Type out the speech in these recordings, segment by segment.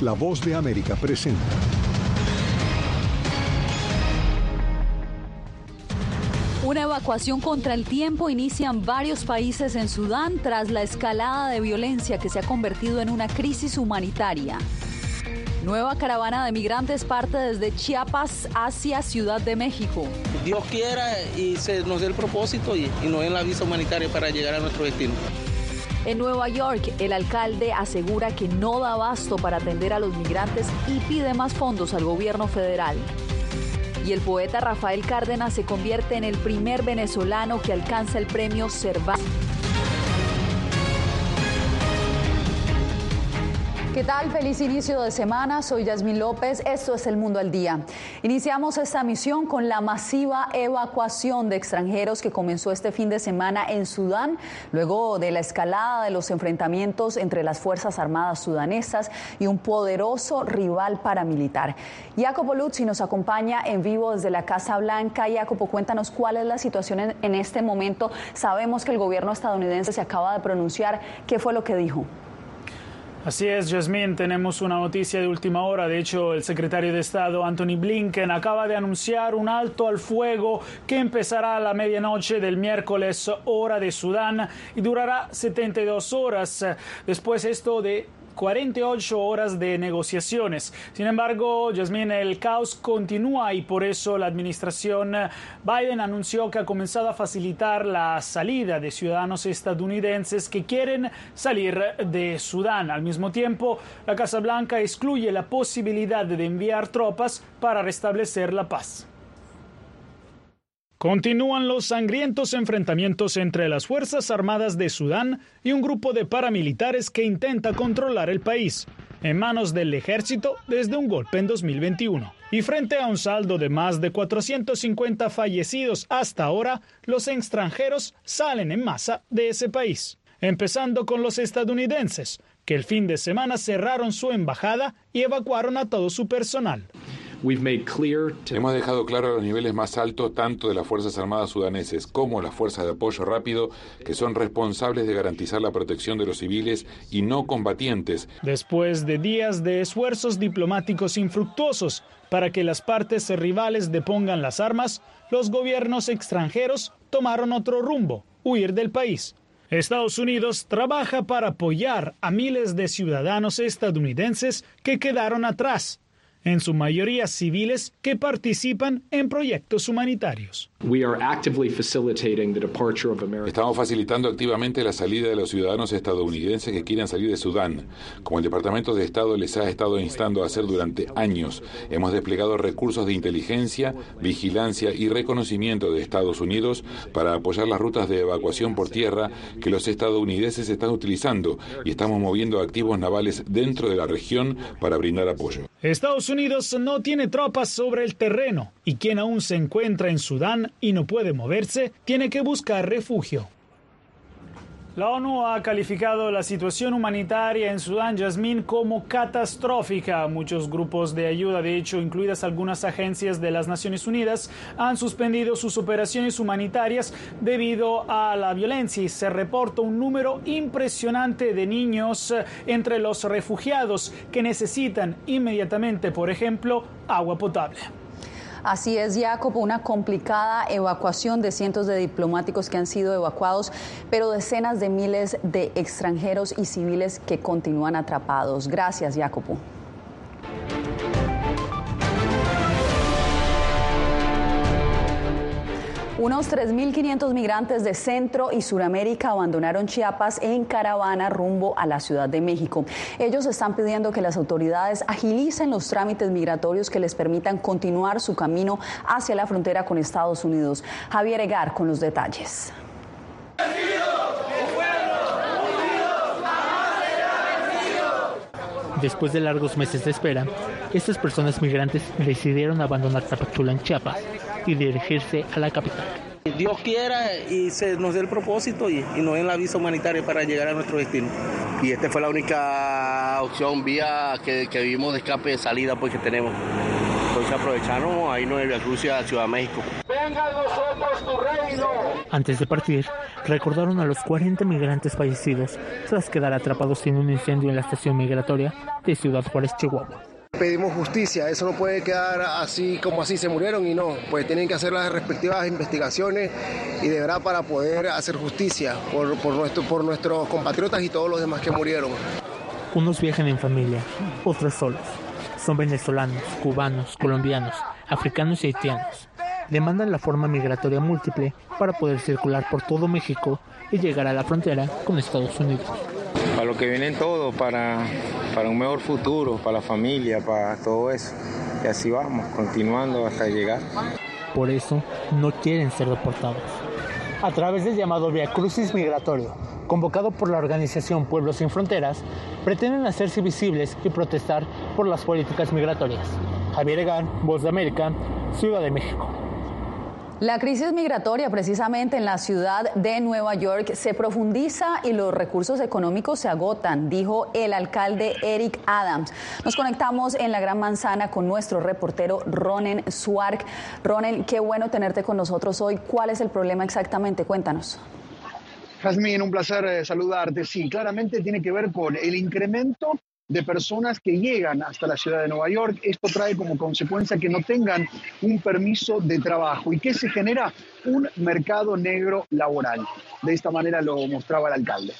La voz de América presenta. Una evacuación contra el tiempo inician varios países en Sudán tras la escalada de violencia que se ha convertido en una crisis humanitaria. Nueva caravana de migrantes parte desde Chiapas hacia Ciudad de México. Dios quiera y se nos dé el propósito y, y nos den la visa humanitaria para llegar a nuestro destino. En Nueva York, el alcalde asegura que no da abasto para atender a los migrantes y pide más fondos al gobierno federal. Y el poeta Rafael Cárdenas se convierte en el primer venezolano que alcanza el premio Cervantes. ¿Qué tal? Feliz inicio de semana. Soy Yasmín López. Esto es El Mundo al Día. Iniciamos esta misión con la masiva evacuación de extranjeros que comenzó este fin de semana en Sudán, luego de la escalada de los enfrentamientos entre las Fuerzas Armadas sudanesas y un poderoso rival paramilitar. Jacopo Luzzi nos acompaña en vivo desde la Casa Blanca. Jacopo, cuéntanos cuál es la situación en, en este momento. Sabemos que el gobierno estadounidense se acaba de pronunciar. ¿Qué fue lo que dijo? Así es, Jasmine, tenemos una noticia de última hora. De hecho, el secretario de Estado, Anthony Blinken, acaba de anunciar un alto al fuego que empezará a la medianoche del miércoles, hora de Sudán, y durará 72 horas. Después esto de 48 horas de negociaciones. Sin embargo, Jasmine, el caos continúa y por eso la administración Biden anunció que ha comenzado a facilitar la salida de ciudadanos estadounidenses que quieren salir de Sudán. Al mismo tiempo, la Casa Blanca excluye la posibilidad de enviar tropas para restablecer la paz. Continúan los sangrientos enfrentamientos entre las Fuerzas Armadas de Sudán y un grupo de paramilitares que intenta controlar el país, en manos del ejército desde un golpe en 2021. Y frente a un saldo de más de 450 fallecidos hasta ahora, los extranjeros salen en masa de ese país, empezando con los estadounidenses, que el fin de semana cerraron su embajada y evacuaron a todo su personal. Hemos dejado claro a los niveles más altos, tanto de las Fuerzas Armadas sudaneses como las Fuerzas de Apoyo Rápido, que son responsables de garantizar la protección de los civiles y no combatientes. Después de días de esfuerzos diplomáticos infructuosos para que las partes rivales depongan las armas, los gobiernos extranjeros tomaron otro rumbo, huir del país. Estados Unidos trabaja para apoyar a miles de ciudadanos estadounidenses que quedaron atrás en su mayoría civiles que participan en proyectos humanitarios. Estamos facilitando activamente la salida de los ciudadanos estadounidenses que quieran salir de Sudán, como el Departamento de Estado les ha estado instando a hacer durante años. Hemos desplegado recursos de inteligencia, vigilancia y reconocimiento de Estados Unidos para apoyar las rutas de evacuación por tierra que los estadounidenses están utilizando y estamos moviendo activos navales dentro de la región para brindar apoyo. Estados Unidos no tiene tropas sobre el terreno y quien aún se encuentra en Sudán y no puede moverse, tiene que buscar refugio. La ONU ha calificado la situación humanitaria en Sudán, Yasmín, como catastrófica. Muchos grupos de ayuda, de hecho, incluidas algunas agencias de las Naciones Unidas, han suspendido sus operaciones humanitarias debido a la violencia y se reporta un número impresionante de niños entre los refugiados que necesitan inmediatamente, por ejemplo, agua potable. Así es, Jacob, una complicada evacuación de cientos de diplomáticos que han sido evacuados, pero decenas de miles de extranjeros y civiles que continúan atrapados. Gracias, Jacopo. Unos 3.500 migrantes de Centro y Suramérica abandonaron Chiapas en caravana rumbo a la Ciudad de México. Ellos están pidiendo que las autoridades agilicen los trámites migratorios que les permitan continuar su camino hacia la frontera con Estados Unidos. Javier Egar con los detalles. Después de largos meses de espera, estas personas migrantes decidieron abandonar Tapachula en Chiapas y dirigirse a la capital. Dios quiera y se nos dé el propósito y, y nos den la visa humanitaria para llegar a nuestro destino. Y esta fue la única opción, vía que, que vimos de escape de salida pues que tenemos. Entonces aprovechamos ahí nos Via Cruz a Ciudad de México. venga a nosotros tu reino. Antes de partir, recordaron a los 40 migrantes fallecidos tras quedar atrapados en un incendio en la estación migratoria de Ciudad Juárez, Chihuahua. Pedimos justicia, eso no puede quedar así como así se murieron y no, pues tienen que hacer las respectivas investigaciones y de verdad para poder hacer justicia por, por, nuestro, por nuestros compatriotas y todos los demás que murieron. Unos viajan en familia, otros solos. Son venezolanos, cubanos, colombianos, africanos y haitianos. Demandan la forma migratoria múltiple para poder circular por todo México y llegar a la frontera con Estados Unidos para lo que vienen todos, para, para un mejor futuro, para la familia, para todo eso. Y así vamos, continuando hasta llegar. Por eso no quieren ser deportados. A través del llamado Via Crucis Migratorio, convocado por la organización Pueblos Sin Fronteras, pretenden hacerse visibles y protestar por las políticas migratorias. Javier Egan, Voz de América, Ciudad de México. La crisis migratoria precisamente en la ciudad de Nueva York se profundiza y los recursos económicos se agotan, dijo el alcalde Eric Adams. Nos conectamos en la Gran Manzana con nuestro reportero Ronen Suark. Ronen, qué bueno tenerte con nosotros hoy. ¿Cuál es el problema exactamente? Cuéntanos. Jasmine, un placer eh, saludarte. Sí, claramente tiene que ver con el incremento de personas que llegan hasta la ciudad de Nueva York. Esto trae como consecuencia que no tengan un permiso de trabajo y que se genera un mercado negro laboral. De esta manera lo mostraba el alcalde.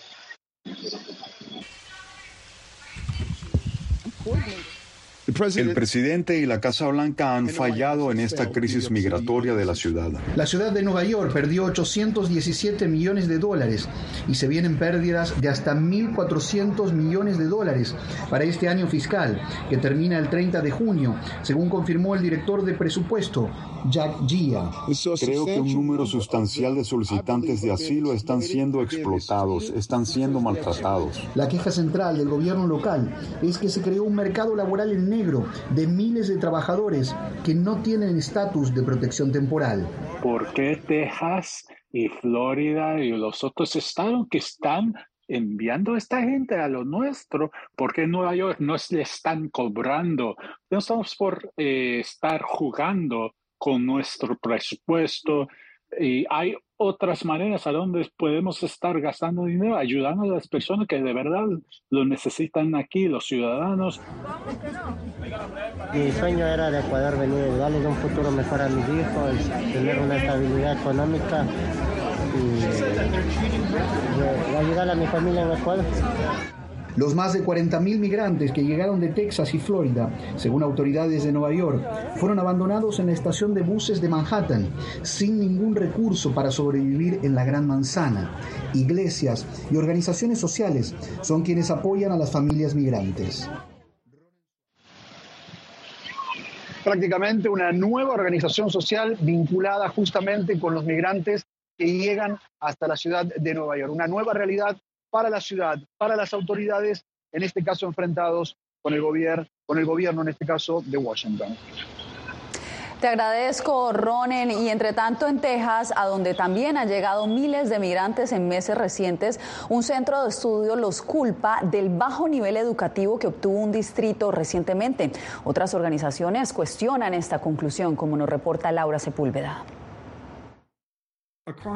El presidente y la Casa Blanca han fallado en esta crisis migratoria de la ciudad. La ciudad de Nueva York perdió 817 millones de dólares y se vienen pérdidas de hasta 1.400 millones de dólares para este año fiscal, que termina el 30 de junio, según confirmó el director de presupuesto, Jack Gia. Creo que un número sustancial de solicitantes de asilo están siendo explotados, están siendo maltratados. La queja central del gobierno local es que se creó un mercado laboral en negro de miles de trabajadores que no tienen estatus de protección temporal. ¿Por qué Texas y Florida y los otros estados que están enviando a esta gente a lo nuestro, porque en Nueva York no le están cobrando. No estamos por eh, estar jugando con nuestro presupuesto y hay otras maneras a donde podemos estar gastando dinero, ayudando a las personas que de verdad lo necesitan aquí, los ciudadanos. Mi sueño era de poder venir, darles un futuro mejor a mis hijos, tener una estabilidad económica y, ayudar a mi familia en la escuela. Los más de 40.000 migrantes que llegaron de Texas y Florida, según autoridades de Nueva York, fueron abandonados en la estación de buses de Manhattan, sin ningún recurso para sobrevivir en la Gran Manzana. Iglesias y organizaciones sociales son quienes apoyan a las familias migrantes. Prácticamente una nueva organización social vinculada justamente con los migrantes que llegan hasta la ciudad de Nueva York. Una nueva realidad para la ciudad, para las autoridades, en este caso enfrentados con el gobierno, con el gobierno en este caso de Washington. Te agradezco, Ronen. Y entre tanto, en Texas, a donde también han llegado miles de migrantes en meses recientes, un centro de estudio los culpa del bajo nivel educativo que obtuvo un distrito recientemente. Otras organizaciones cuestionan esta conclusión, como nos reporta Laura Sepúlveda.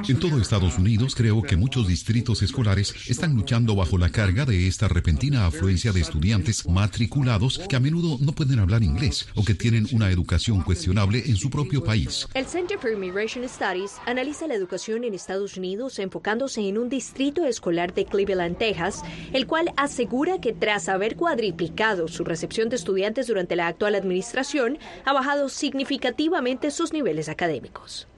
En todo Estados Unidos creo que muchos distritos escolares están luchando bajo la carga de esta repentina afluencia de estudiantes matriculados que a menudo no pueden hablar inglés o que tienen una educación cuestionable en su propio país. El Center for Immigration Studies analiza la educación en Estados Unidos enfocándose en un distrito escolar de Cleveland, Texas, el cual asegura que tras haber cuadriplicado su recepción de estudiantes durante la actual administración, ha bajado significativamente sus niveles académicos.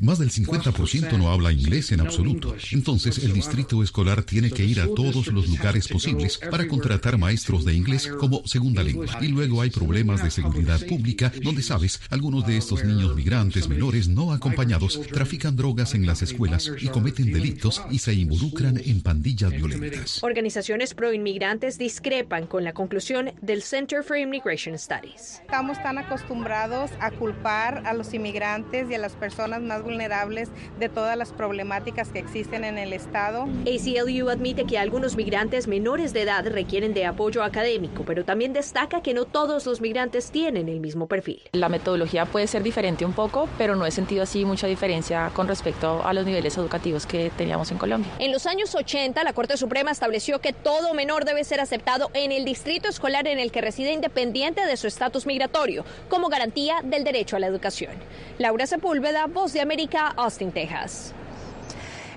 Más del 50% no habla inglés en absoluto. Entonces el distrito escolar tiene que ir a todos los lugares posibles para contratar maestros de inglés como segunda lengua. Y luego hay problemas de seguridad pública donde, sabes, algunos de estos niños migrantes menores no acompañados trafican drogas en las escuelas y cometen delitos y se involucran en pandillas violentas. Organizaciones pro-inmigrantes discrepan con la conclusión del Center for Immigration Studies. Estamos tan acostumbrados a culpar a los inmigrantes y a las personas personas más vulnerables de todas las problemáticas que existen en el Estado. ACLU admite que algunos migrantes menores de edad requieren de apoyo académico, pero también destaca que no todos los migrantes tienen el mismo perfil. La metodología puede ser diferente un poco, pero no he sentido así mucha diferencia con respecto a los niveles educativos que teníamos en Colombia. En los años 80, la Corte Suprema estableció que todo menor debe ser aceptado en el distrito escolar en el que reside independiente de su estatus migratorio, como garantía del derecho a la educación. Laura Sepúlveda, Voz de América, Austin, Texas.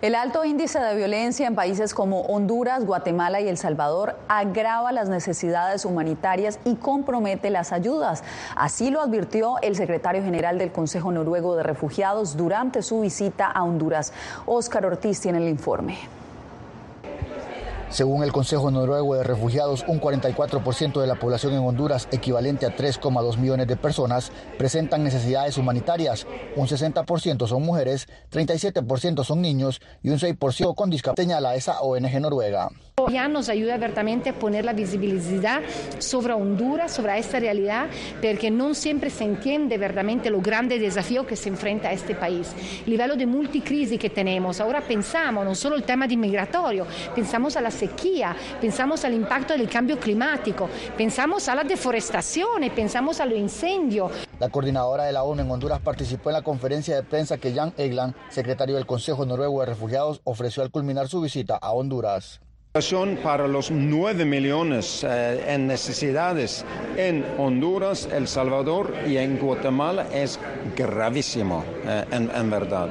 El alto índice de violencia en países como Honduras, Guatemala y El Salvador agrava las necesidades humanitarias y compromete las ayudas. Así lo advirtió el secretario general del Consejo Noruego de Refugiados durante su visita a Honduras. Óscar Ortiz tiene el informe. Según el Consejo Noruego de Refugiados, un 44% de la población en Honduras, equivalente a 3,2 millones de personas, presentan necesidades humanitarias. Un 60% son mujeres, 37% son niños y un 6% con discapacidad, señala esa ONG noruega. Ya nos ayuda verdaderamente a poner la visibilidad sobre Honduras, sobre esta realidad, porque no siempre se entiende verdaderamente lo grande desafío que se enfrenta a este país. El nivel de multicrisis que tenemos. Ahora pensamos no solo el tema de migratorio, pensamos a la sequía, pensamos al impacto del cambio climático, pensamos a la deforestación, pensamos a los incendios. La coordinadora de la ONU en Honduras participó en la conferencia de prensa que Jan Eglan, secretario del Consejo Noruego de Refugiados, ofreció al culminar su visita a Honduras para los 9 millones eh, en necesidades en Honduras, El Salvador y en Guatemala es gravísimo, eh, en, verdad.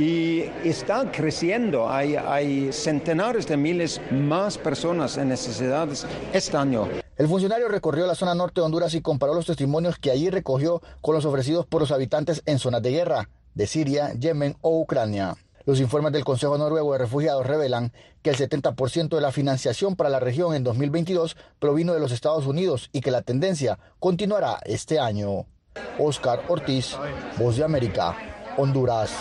Y está creciendo, hay, hay centenares de miles más personas en necesidades este año. El funcionario recorrió la zona norte de Honduras y comparó los testimonios que allí recogió con los ofrecidos por los habitantes en zonas de guerra, de Siria, Yemen o Ucrania. Los informes del Consejo Noruego de Refugiados revelan que el 70% de la financiación para la región en 2022 provino de los Estados Unidos y que la tendencia continuará este año. Oscar Ortiz, Voz de América, Honduras.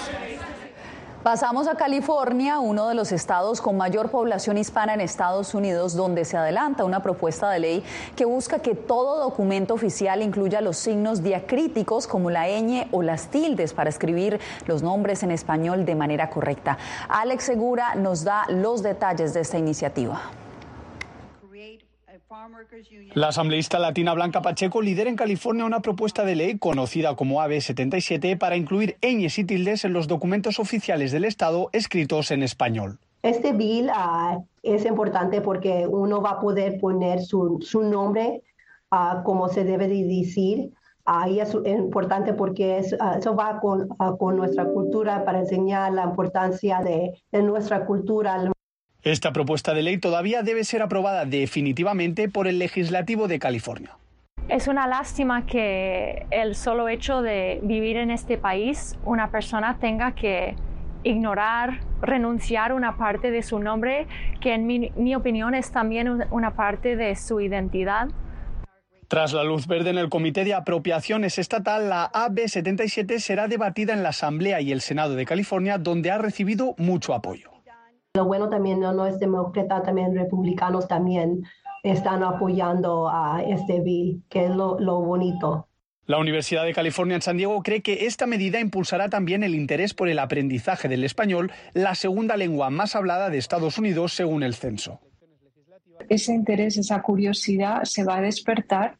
Pasamos a California, uno de los estados con mayor población hispana en Estados Unidos, donde se adelanta una propuesta de ley que busca que todo documento oficial incluya los signos diacríticos como la ñ o las tildes para escribir los nombres en español de manera correcta. Alex Segura nos da los detalles de esta iniciativa. La asambleísta latina Blanca Pacheco lidera en California una propuesta de ley conocida como AB 77 para incluir ñes y tildes en los documentos oficiales del Estado escritos en español. Este bill ah, es importante porque uno va a poder poner su, nombre uh, como se debe de decir. Ahí es importante porque ah, eso va con, con, nuestra cultura para enseñar la importancia de, de nuestra cultura. Esta propuesta de ley todavía debe ser aprobada definitivamente por el legislativo de California. Es una lástima que el solo hecho de vivir en este país una persona tenga que ignorar, renunciar una parte de su nombre, que en mi, opinión es también una parte de su identidad. Tras la luz verde en el Comité de Apropiaciones Estatal, la AB77 será debatida en la Asamblea y el Senado de California, donde ha recibido mucho apoyo. Lo bueno también no, es demócrata, también republicanos también están apoyando a este bill, que es lo, lo bonito. La Universidad de California en San Diego cree que esta medida impulsará también el interés por el aprendizaje del español, la segunda lengua más hablada de Estados Unidos según el censo. Ese interés, esa curiosidad se va a despertar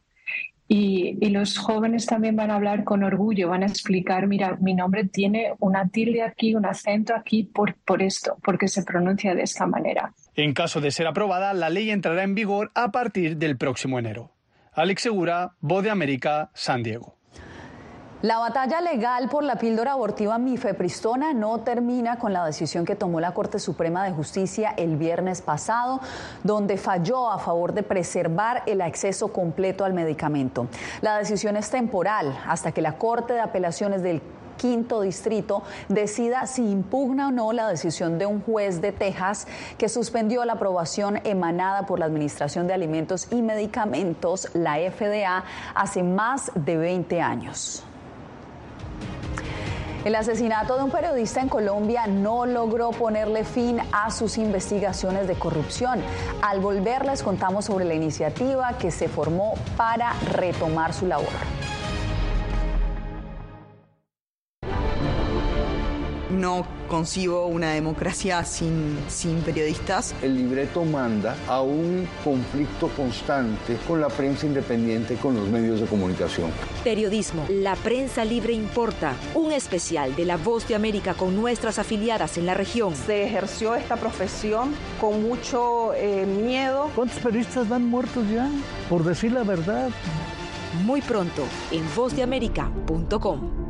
y, los jóvenes también van a hablar con orgullo, van a explicar, mira, mi nombre tiene una tilde aquí, un acento aquí por, por esto, porque se pronuncia de esta manera. En caso de ser aprobada, la ley entrará en vigor a partir del próximo enero. Alex Segura, Voz de América, San Diego. La batalla legal por la píldora abortiva mifepristona no termina con la decisión que tomó la Corte Suprema de Justicia el viernes pasado, donde falló a favor de preservar el acceso completo al medicamento. La decisión es temporal hasta que la Corte de Apelaciones del quinto distrito decida si impugna o no la decisión de un juez de Texas que suspendió la aprobación emanada por la Administración de Alimentos y Medicamentos, la FDA, hace más de 20 años. El asesinato de un periodista en Colombia no logró ponerle fin a sus investigaciones de corrupción. Al volver les contamos sobre la iniciativa que se formó para retomar su labor. No concibo una democracia sin, sin periodistas. El libreto manda a un conflicto constante con la prensa independiente, con los medios de comunicación. Periodismo, la prensa libre importa. Un especial de La Voz de América con nuestras afiliadas en la región. Se ejerció esta profesión con mucho eh, miedo. ¿Cuántos periodistas van muertos ya? Por decir la verdad. Muy pronto en vozdeamerica.com.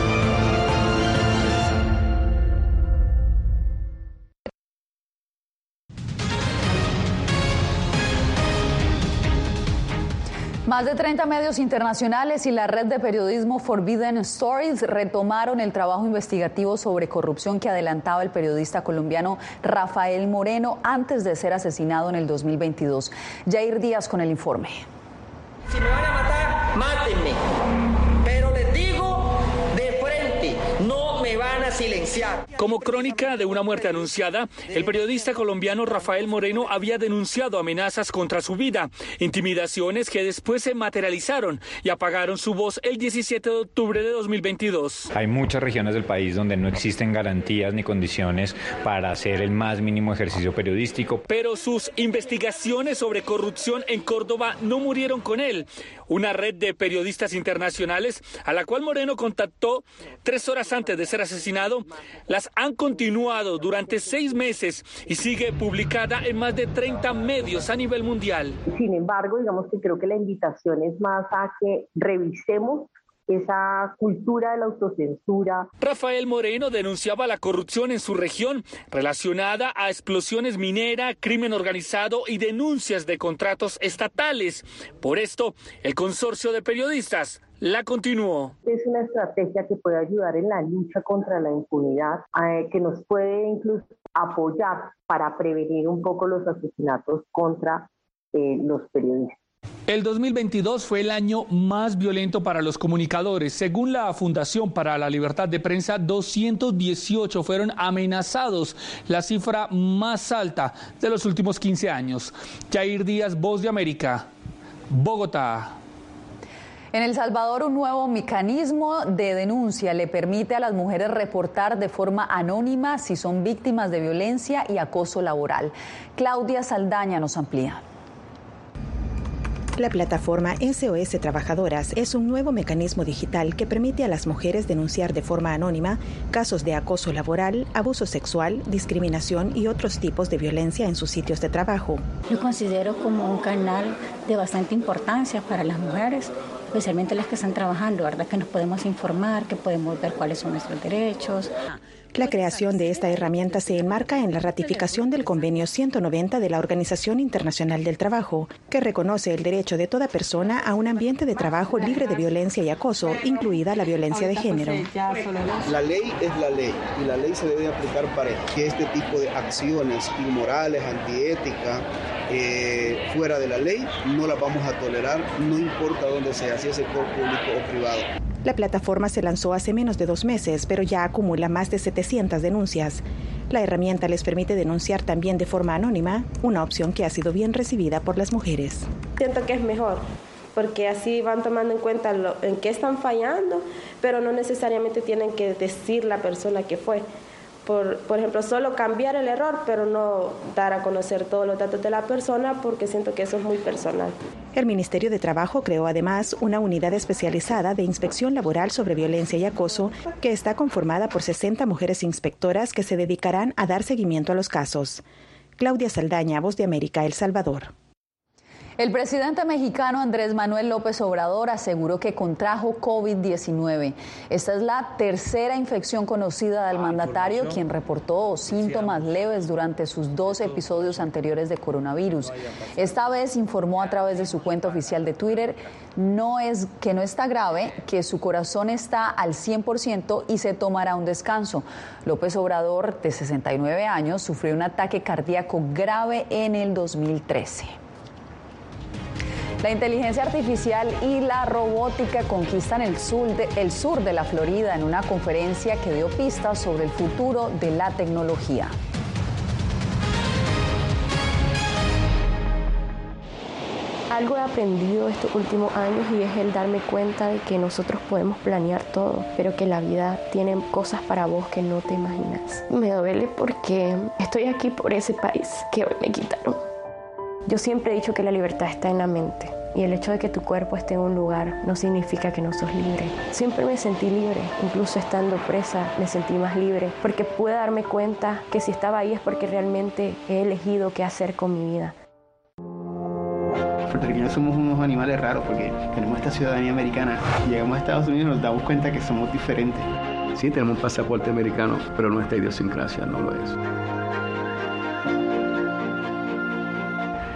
Más de 30 medios internacionales y la red de periodismo Forbidden Stories retomaron el trabajo investigativo sobre corrupción que adelantaba el periodista colombiano Rafael Moreno antes de ser asesinado en el 2022. Jair Díaz con el informe. Si me van a matar, mátenme. Pero les digo de frente, no me van a silenciar. Como crónica de una muerte anunciada, el periodista colombiano Rafael Moreno había denunciado amenazas contra su vida, intimidaciones que después se materializaron y apagaron su voz el 17 de octubre de 2022. Hay muchas regiones del país donde no existen garantías ni condiciones para hacer el más mínimo ejercicio periodístico. Pero sus investigaciones sobre corrupción en Córdoba no murieron con él. Una red de periodistas internacionales a la cual Moreno contactó tres horas antes de ser asesinado, las han continuado durante seis meses y sigue publicada en más de 30 medios a nivel mundial. Sin embargo, digamos que creo que la invitación es más a que revisemos esa cultura de la autocensura. Rafael Moreno denunciaba la corrupción en su región relacionada a explosiones minera, crimen organizado y denuncias de contratos estatales. Por esto, el consorcio de periodistas la continuó. Es una estrategia que puede ayudar en la lucha contra la impunidad, eh, que nos puede incluso apoyar para prevenir un poco los asesinatos contra eh, los periodistas. El 2022 fue el año más violento para los comunicadores. Según la Fundación para la Libertad de Prensa, 218 fueron amenazados, la cifra más alta de los últimos 15 años. Jair Díaz, Voz de América, Bogotá. En El Salvador, un nuevo mecanismo de denuncia le permite a las mujeres reportar de forma anónima si son víctimas de violencia y acoso laboral. Claudia Saldaña nos amplía. La plataforma SOS Trabajadoras es un nuevo mecanismo digital que permite a las mujeres denunciar de forma anónima casos de acoso laboral, abuso sexual, discriminación y otros tipos de violencia en sus sitios de trabajo. Yo considero como un canal de bastante importancia para las mujeres, especialmente las que están trabajando, ¿verdad? Que nos podemos informar, que podemos ver cuáles son nuestros derechos. La creación de esta herramienta se enmarca en la ratificación del Convenio 190 de la Organización Internacional del Trabajo, que reconoce el derecho de toda persona a un ambiente de trabajo libre de violencia y acoso, incluida la violencia de género. La ley es la ley y la ley se debe aplicar para que este tipo de acciones inmorales, antiéticas, eh, fuera de la ley, no las vamos a tolerar, no importa dónde sea, si es sector público o privado. La plataforma se lanzó hace menos de dos meses, pero ya acumula más de 700 denuncias. La herramienta les permite denunciar también de forma anónima, una opción que ha sido bien recibida por las mujeres. Siento que es mejor, porque así van tomando en cuenta en qué están fallando, pero no necesariamente tienen que decir la persona que fue por, por ejemplo, solo cambiar el error, pero no dar a conocer todos los datos de la persona porque siento que eso es muy personal. El Ministerio de Trabajo creó además una unidad especializada de inspección laboral sobre violencia y acoso que está conformada por 60 mujeres inspectoras que se dedicarán a dar seguimiento a los casos. Claudia Saldaña, Voz de América, El Salvador. El presidente mexicano Andrés Manuel López Obrador aseguró que contrajo COVID-19. Esta es la tercera infección conocida del ah, mandatario, quien reportó síntomas leves durante sus dos episodios anteriores de coronavirus. Esta vez informó a través de su cuenta oficial de Twitter no es, que no está grave, que su corazón está al 100% y se tomará un descanso. López Obrador, de 69 años, sufrió un ataque cardíaco grave en el 2013. La inteligencia artificial y la robótica conquistan el sur, de, la Florida en una conferencia que dio pistas sobre el futuro de la tecnología. Algo he aprendido estos últimos años y es el darme cuenta de que nosotros podemos planear todo, pero que la vida tiene cosas para vos que no te imaginas. Me duele porque estoy aquí por ese país que hoy me quitaron. Yo siempre he dicho que la libertad está en la mente. Y el hecho de que tu cuerpo esté en un lugar no significa que no sos libre. Siempre me sentí libre, incluso estando presa me sentí más libre, porque pude darme cuenta que si estaba ahí es porque realmente he elegido qué hacer con mi vida. Puertorriqueños somos unos animales raros porque tenemos esta ciudadanía americana. Llegamos a Estados Unidos y nos damos cuenta que somos diferentes. Sí, tenemos un pasaporte americano, pero nuestra idiosincrasia no lo es.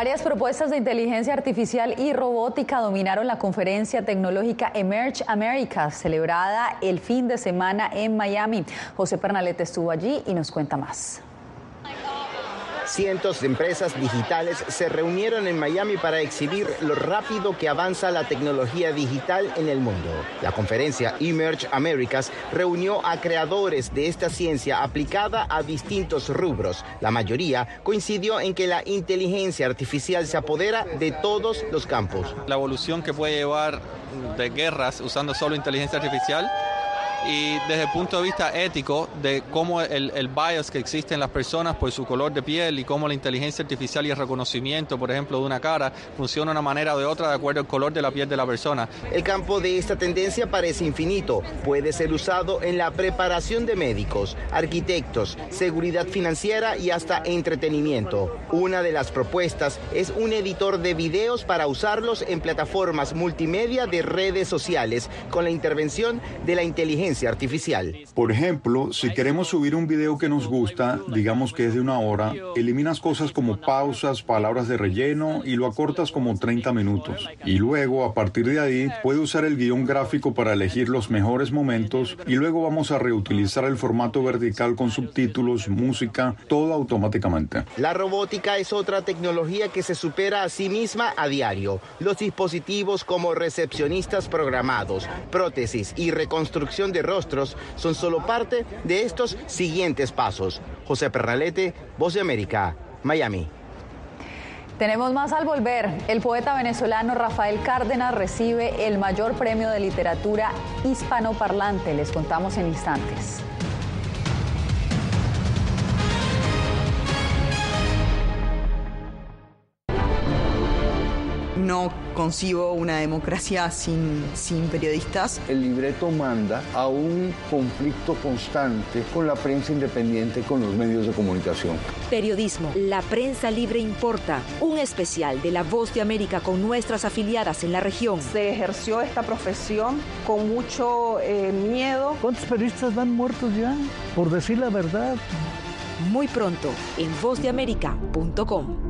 Varias propuestas de inteligencia artificial y robótica dominaron la conferencia tecnológica Emerge America, celebrada el fin de semana en Miami. José Pernalete estuvo allí y nos cuenta más. Cientos de empresas digitales se reunieron en Miami para exhibir lo rápido que avanza la tecnología digital en el mundo. La conferencia Emerge Americas reunió a creadores de esta ciencia aplicada a distintos rubros. La mayoría coincidió en que la inteligencia artificial se apodera de todos los campos. La evolución que puede llevar de guerras usando solo inteligencia artificial y desde el punto de vista ético de cómo el, el, bias que existe en las personas por su color de piel y cómo la inteligencia artificial y el reconocimiento, por ejemplo, de una cara funciona de una manera o de otra de acuerdo al color de la piel de la persona. El campo de esta tendencia parece infinito. Puede ser usado en la preparación de médicos, arquitectos, seguridad financiera y hasta entretenimiento. Una de las propuestas es un editor de videos para usarlos en plataformas multimedia de redes sociales con la intervención de la inteligencia inteligencia artificial. Por ejemplo, si queremos subir un video que nos gusta, digamos que es de una hora, eliminas cosas como pausas, palabras de relleno y lo acortas como 30 minutos. Y luego, a partir de ahí, puede usar el guion gráfico para elegir los mejores momentos y luego vamos a reutilizar el formato vertical con subtítulos, música, todo automáticamente. La robótica es otra tecnología que se supera a sí misma a diario. Los dispositivos como recepcionistas programados, prótesis y reconstrucción de rostros son solo parte de estos siguientes pasos. José Perralete, Voz de América, Miami. Tenemos más al volver. El poeta venezolano Rafael Cárdenas recibe el mayor premio de literatura hispanoparlante. Les contamos en instantes. No concibo una democracia sin, sin periodistas. El libreto manda a un conflicto constante con la prensa independiente, con los medios de comunicación. Periodismo, la prensa libre importa. Un especial de La Voz de América con nuestras afiliadas en la región. Se ejerció esta profesión con mucho eh, miedo. ¿Cuántos periodistas van muertos ya? Por decir la verdad. Muy pronto en vozdeamerica.com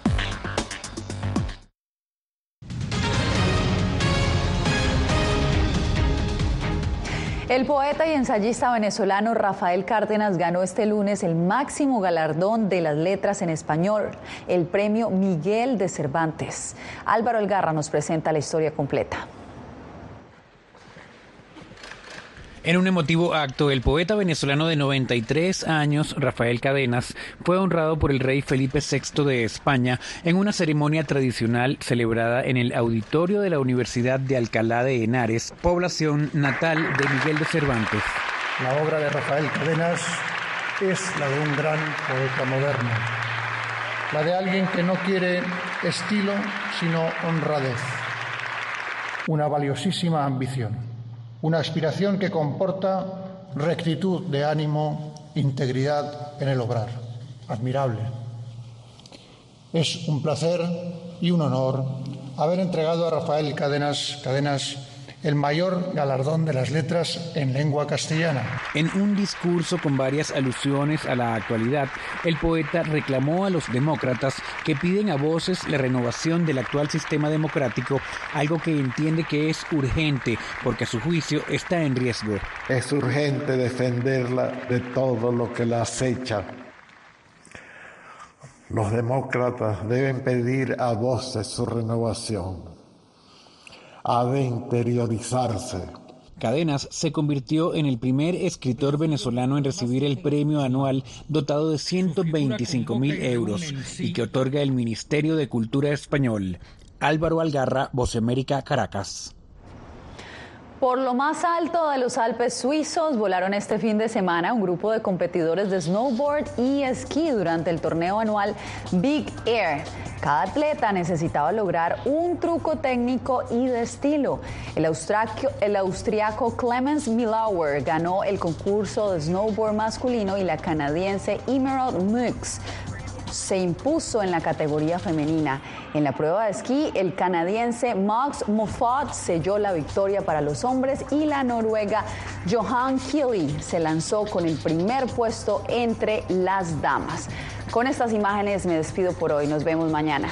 El poeta y ensayista venezolano Rafael Cárdenas ganó este lunes el máximo galardón de las letras en español, el premio Miguel de Cervantes. Álvaro Elgarra nos presenta la historia completa. En un emotivo acto, el poeta venezolano de 93 años, Rafael Cadenas, fue honrado por el rey Felipe VI de España en una ceremonia tradicional celebrada en el auditorio de la Universidad de Alcalá de Henares, población natal de Miguel de Cervantes. La obra de Rafael Cadenas es la de un gran poeta moderno, la de alguien que no quiere estilo, sino honradez, una valiosísima ambición una aspiración que comporta rectitud de ánimo, integridad en el obrar. Admirable. Es un placer y un honor haber entregado a Rafael Cadenas, Cadenas el mayor galardón de las letras en lengua castellana. En un discurso con varias alusiones a la actualidad, el poeta reclamó a los demócratas que piden a voces la renovación del actual sistema democrático, algo que entiende que es urgente porque a su juicio está en riesgo. Es urgente defenderla de todo lo que la acecha. Los demócratas deben pedir a voces su renovación ha de interiorizarse. Cadenas se convirtió en el primer escritor venezolano en recibir el premio anual dotado de 125 mil euros y que otorga el Ministerio de Cultura Español. Álvaro Algarra, Voz América, Caracas. Por lo más alto de los Alpes suizos volaron este fin de semana un grupo de competidores de snowboard y esquí durante el torneo anual Big Air. Cada atleta necesitaba lograr un truco técnico y de estilo. El, el austriaco Clemens Milauer ganó el concurso de snowboard masculino y la canadiense Emerald Mux se impuso en la categoría femenina. En la prueba de esquí, el canadiense Max Moffat selló la victoria para los hombres y la noruega Johan Kili se lanzó con el primer puesto entre las damas. Con estas imágenes me despido por hoy. Nos vemos mañana.